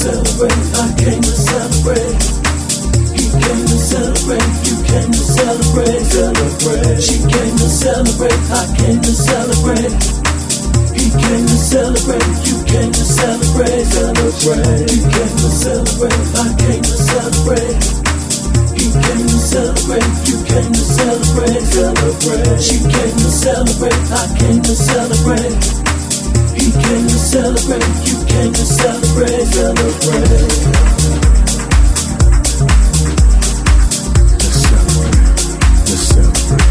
celebrate, I came to celebrate. He came to celebrate, you came to celebrate, celebrate. She came to celebrate, I came to celebrate. He came to celebrate, you came to celebrate, celebrate. You came to celebrate, I came to celebrate. He came to celebrate, you came to celebrate, celebrate. She came to celebrate, I came to celebrate. You came to celebrate, you came to celebrate, celebrate. Let's celebrate, let's celebrate,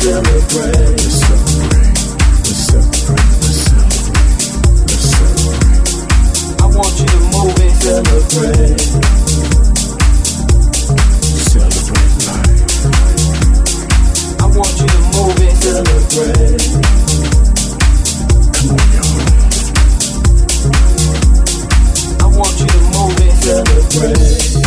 celebrate, let's celebrate, let's celebrate, let's celebrate. I want you to move and celebrate. Celebrate life. I want you to move and celebrate. Come on. than a.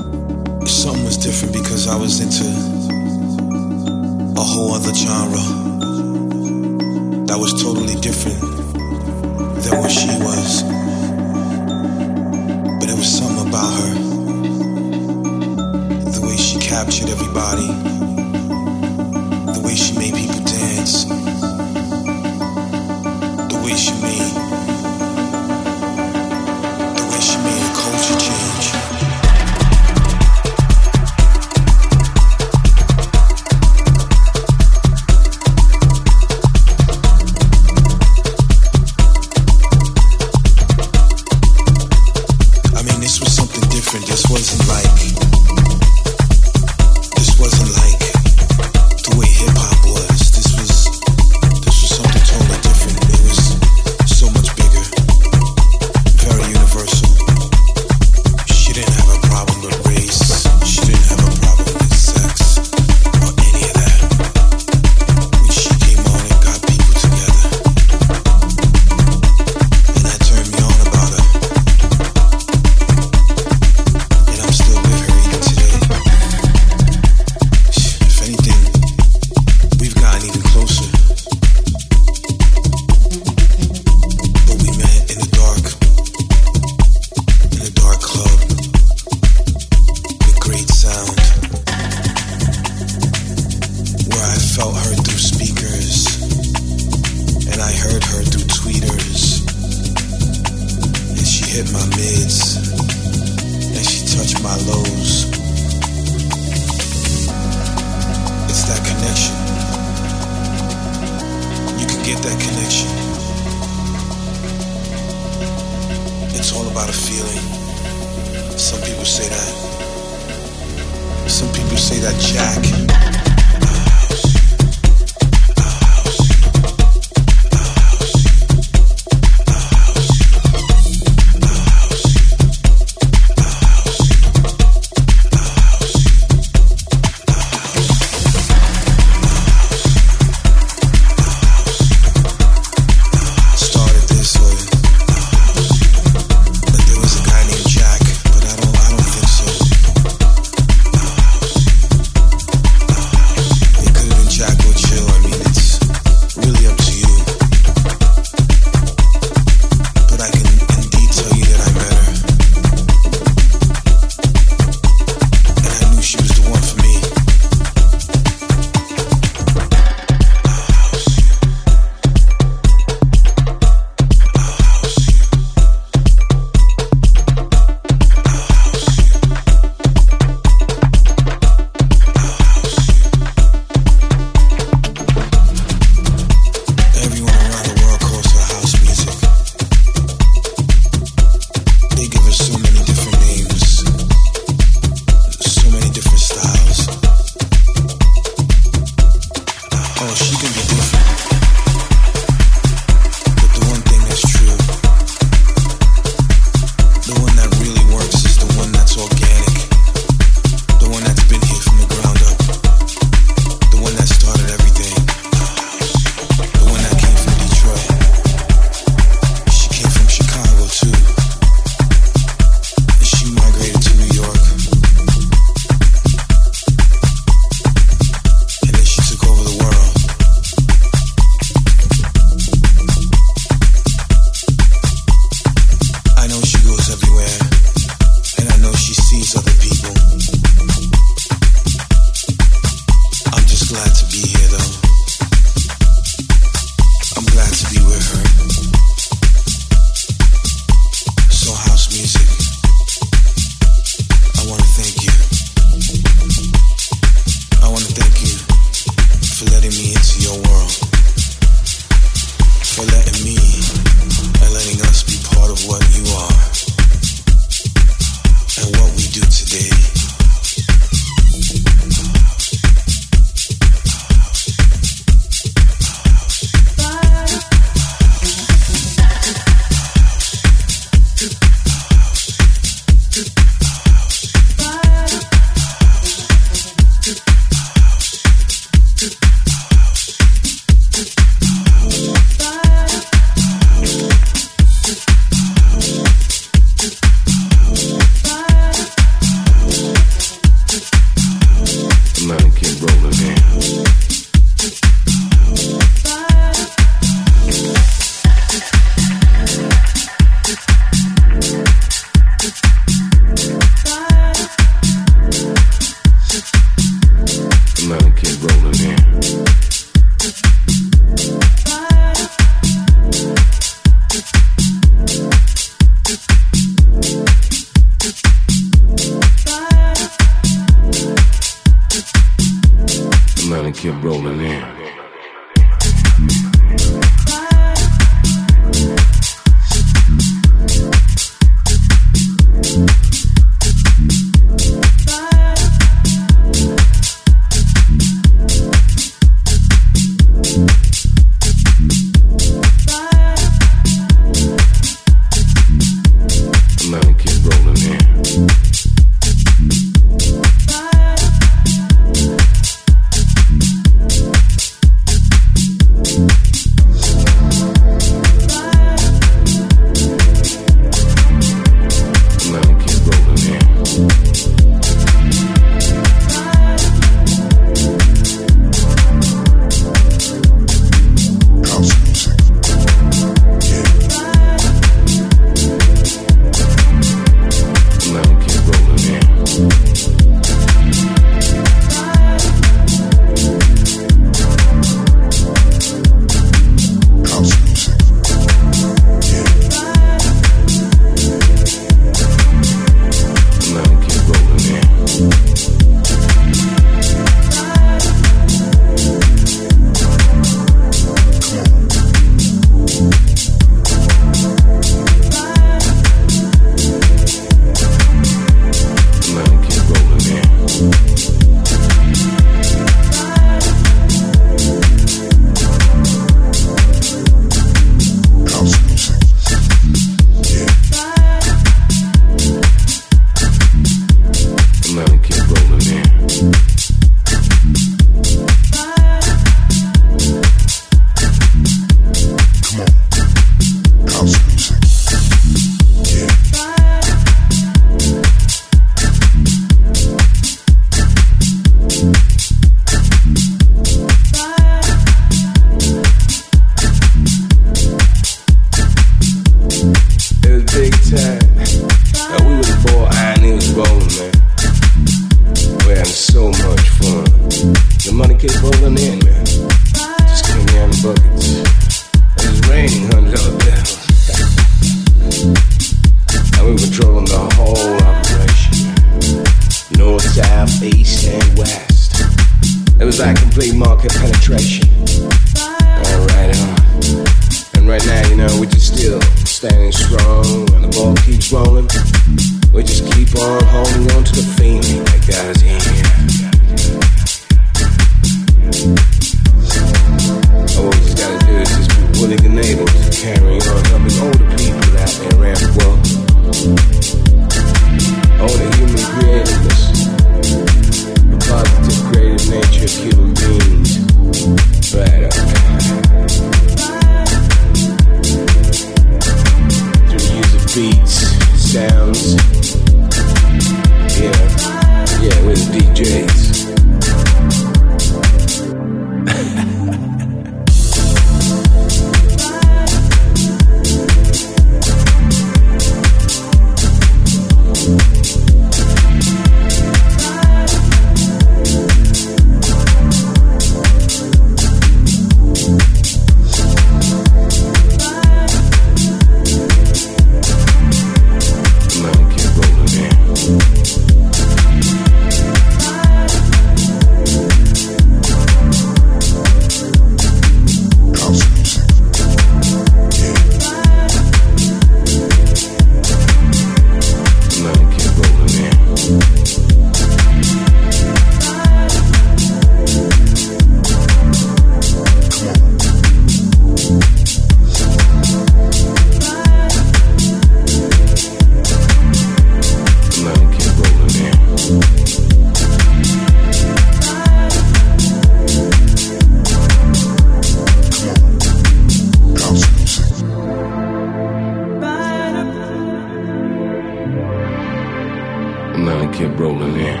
Money kept rolling in.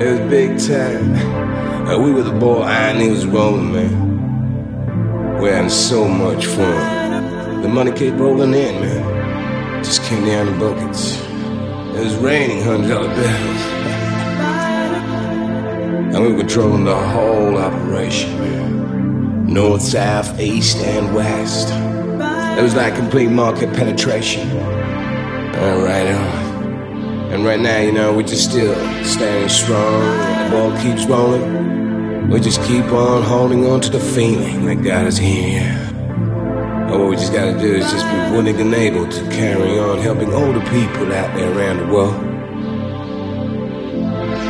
It was big time. Uh, we were the ball and it was rolling, man. We're having so much fun. The money kept rolling in, man. Just came down in buckets. It was raining hundred dollar bills. And we were controlling the whole operation, man. North, south, east, and west. It was like complete market penetration. All right. And right now, you know, we're just still standing strong. The ball keeps rolling. We just keep on holding on to the feeling that God is here. All we just gotta do is just be willing and able to carry on helping older people out there around the world.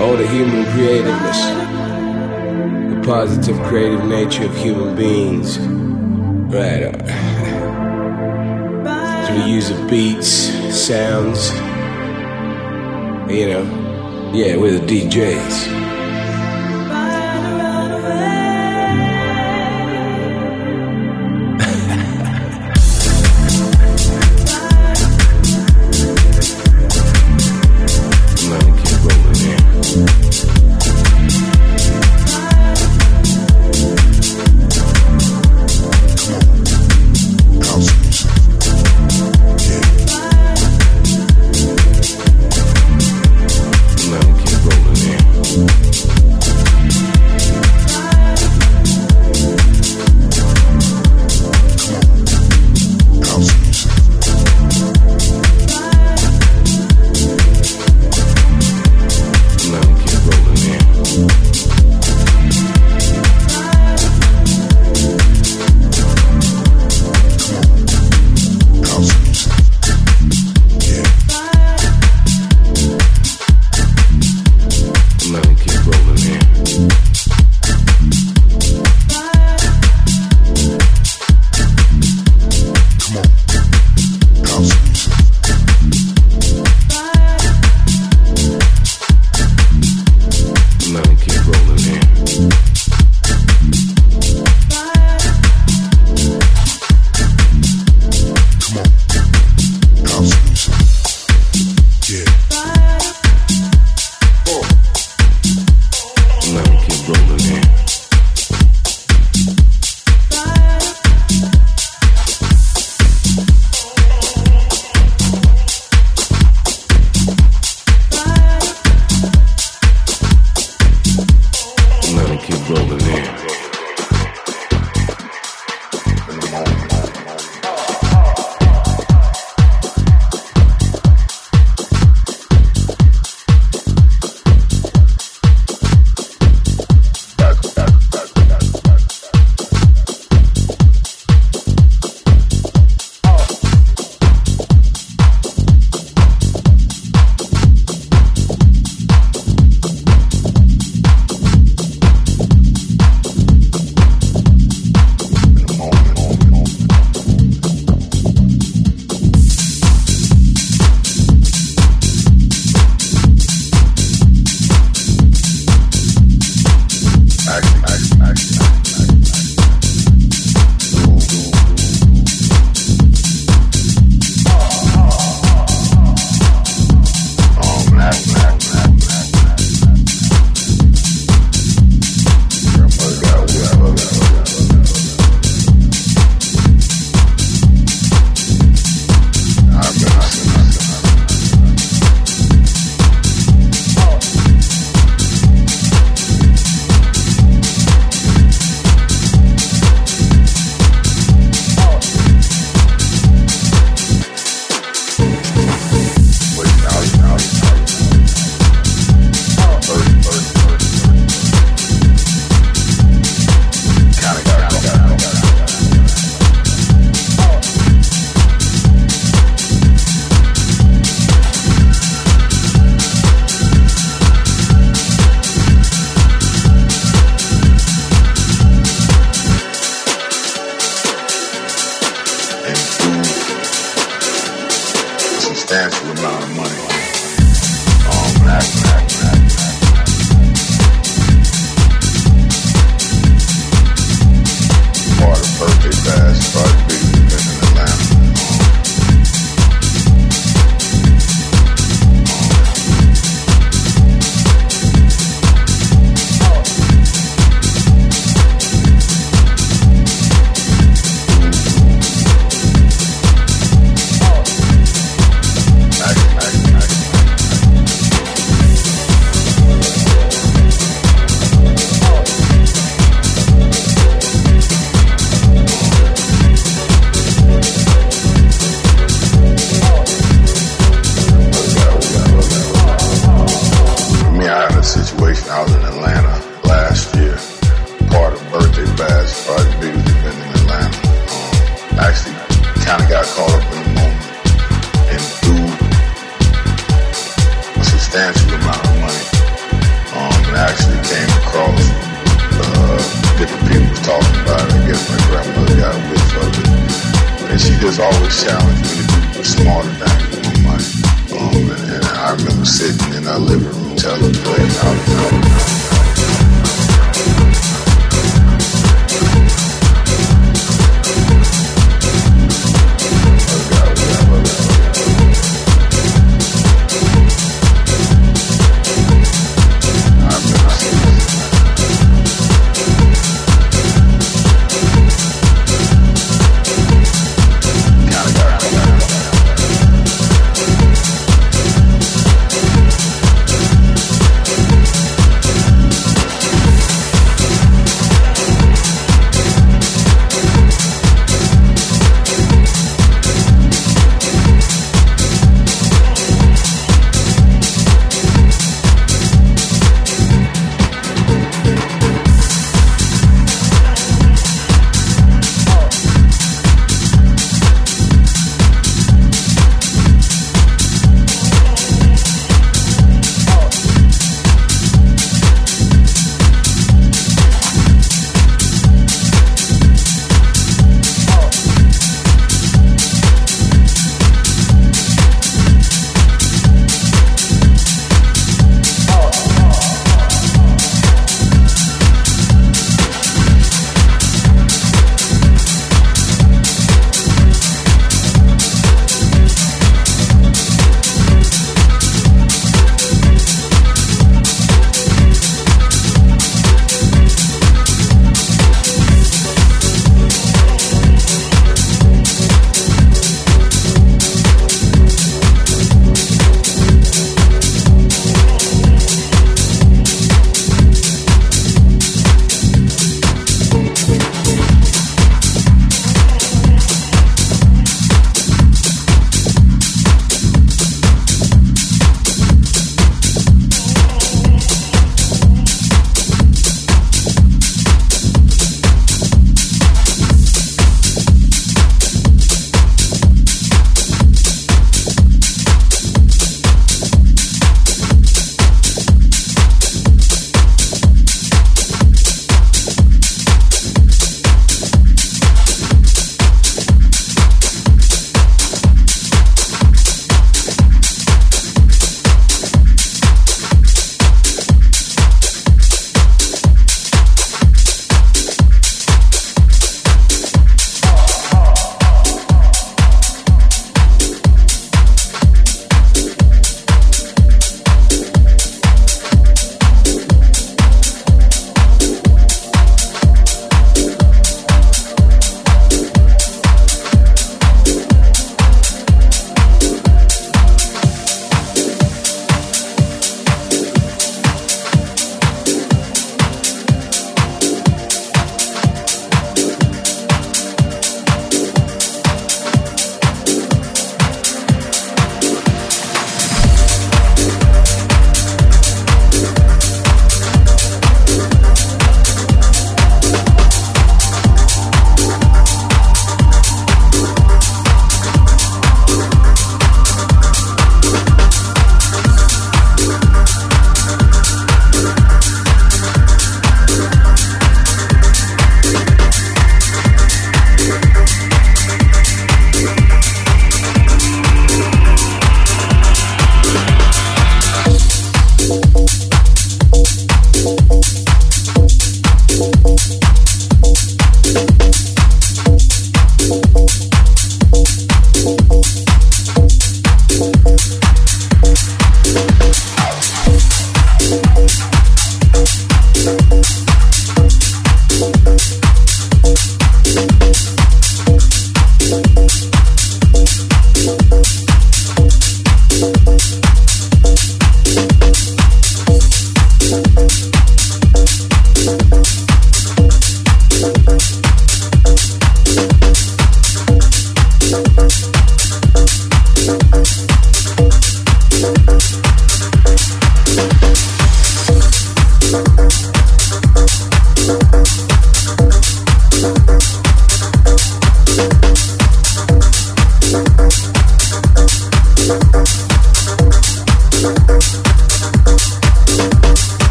All the human creativeness, the positive creative nature of human beings. Right. Uh, Through the use of beats, sounds, you know, yeah, with the DJs.